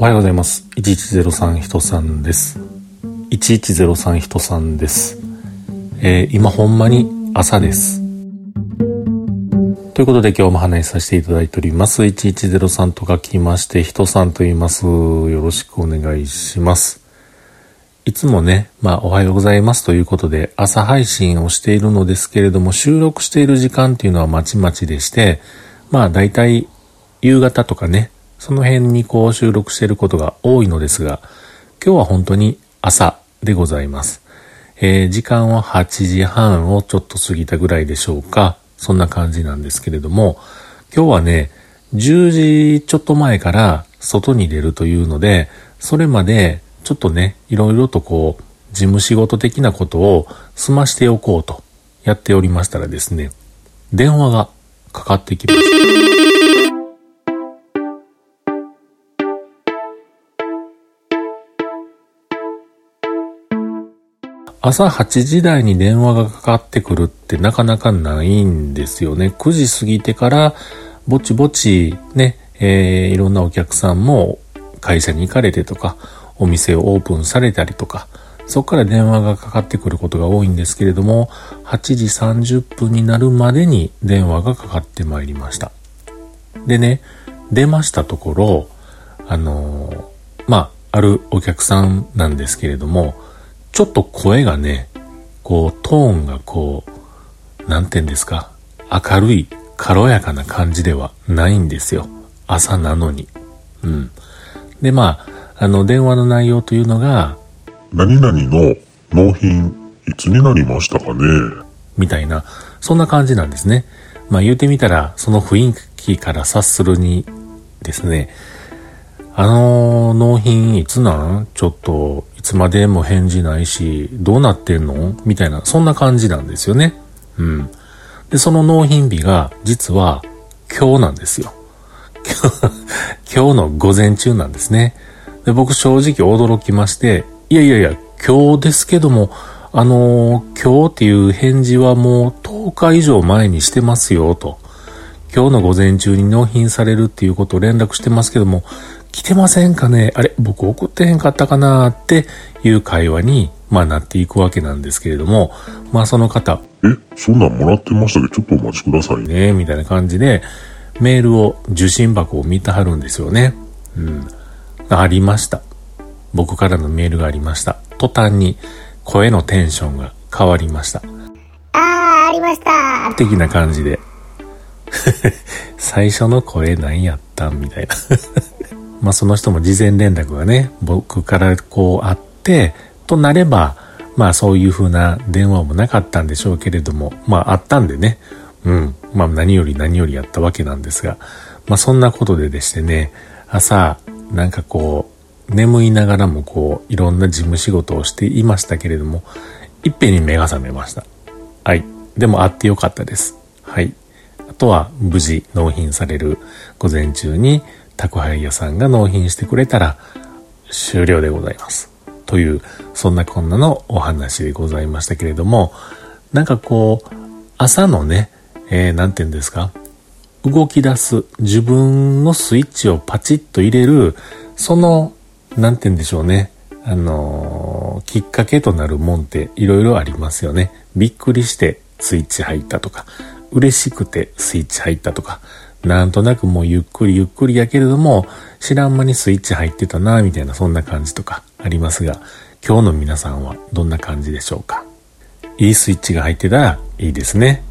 おはようございます。1103人さんです。1103人さんです。えー、今ほんまに朝です。ということで今日も話しさせていただいております。1103と書きまして、人さんと言います。よろしくお願いします。いつもね、まあおはようございますということで朝配信をしているのですけれども収録している時間っていうのはまちまちでして、まあ大体夕方とかね、その辺にこう収録していることが多いのですが、今日は本当に朝でございます。えー、時間は8時半をちょっと過ぎたぐらいでしょうか。そんな感じなんですけれども、今日はね、10時ちょっと前から外に出るというので、それまでちょっとね、いろいろとこう、事務仕事的なことを済ましておこうとやっておりましたらですね、電話がかかってきました。朝8時台に電話がかかってくるってなかなかないんですよね。9時過ぎてからぼちぼちね、えー、いろんなお客さんも会社に行かれてとか、お店をオープンされたりとか、そこから電話がかかってくることが多いんですけれども、8時30分になるまでに電話がかかってまいりました。でね、出ましたところ、あのー、まあ、あるお客さんなんですけれども、ちょっと声がね、こう、トーンがこう、なんて言うんですか、明るい、軽やかな感じではないんですよ。朝なのに。うん。で、まあ、あの、電話の内容というのが、何々の納品、いつになりましたかね？みたいな、そんな感じなんですね。まあ言うてみたら、その雰囲気から察するにですね、あの納品いつなん？ちょっと、いつまでも返事ないし、どうなってんの？みたいな、そんな感じなんですよね。うん。で、その納品日が、実は、今日なんですよ。今日の午前中なんですね。で、僕正直驚きまして、いやいやいや、今日ですけども、あのー、今日っていう返事はもう10日以上前にしてますよ、と。今日の午前中に納品されるっていうことを連絡してますけども、来てませんかね？あれ僕送ってへんかったかな？っていう会話に、まあなっていくわけなんですけれども、まあその方。え、そんなんもらってました？けど、ちょっとお待ちくださいね。みたいな感じで、メールを、受信箱を見てはるんですよね。うん。ありました。僕からのメールがありました。途端に声のテンションが変わりました。あー、ありました的な感じで。最初の声何やったん？みたいなまあその人も事前連絡がね、僕からこうあって、となれば、まあそういう風な電話もなかったんでしょうけれども、まああったんでね、うん、まあ何より何よりやったわけなんですが、まあそんなことででしてね、朝、なんかこう、眠いながらもこう、いろんな事務仕事をしていましたけれども、いっぺんに目が覚めました。はい。でも会ってよかったです。はい。あとは、無事納品される午前中に宅配屋さんが納品してくれたら終了でございます。という、そんなこんなのお話でございましたけれども、なんかこう、朝のね、えー、なんて言うんですか、動き出す、自分のスイッチをパチッと入れる、その、なんて言うんでしょうね。あのー、きっかけとなるもんっていろいろありますよね。びっくりしてスイッチ入ったとか、嬉しくてスイッチ入ったとか、なんとなくもうゆっくりゆっくりやけれども、知らん間にスイッチ入ってたな、みたいなそんな感じとかありますが、今日の皆さんはどんな感じでしょうか？いいスイッチが入ってたらいいですね。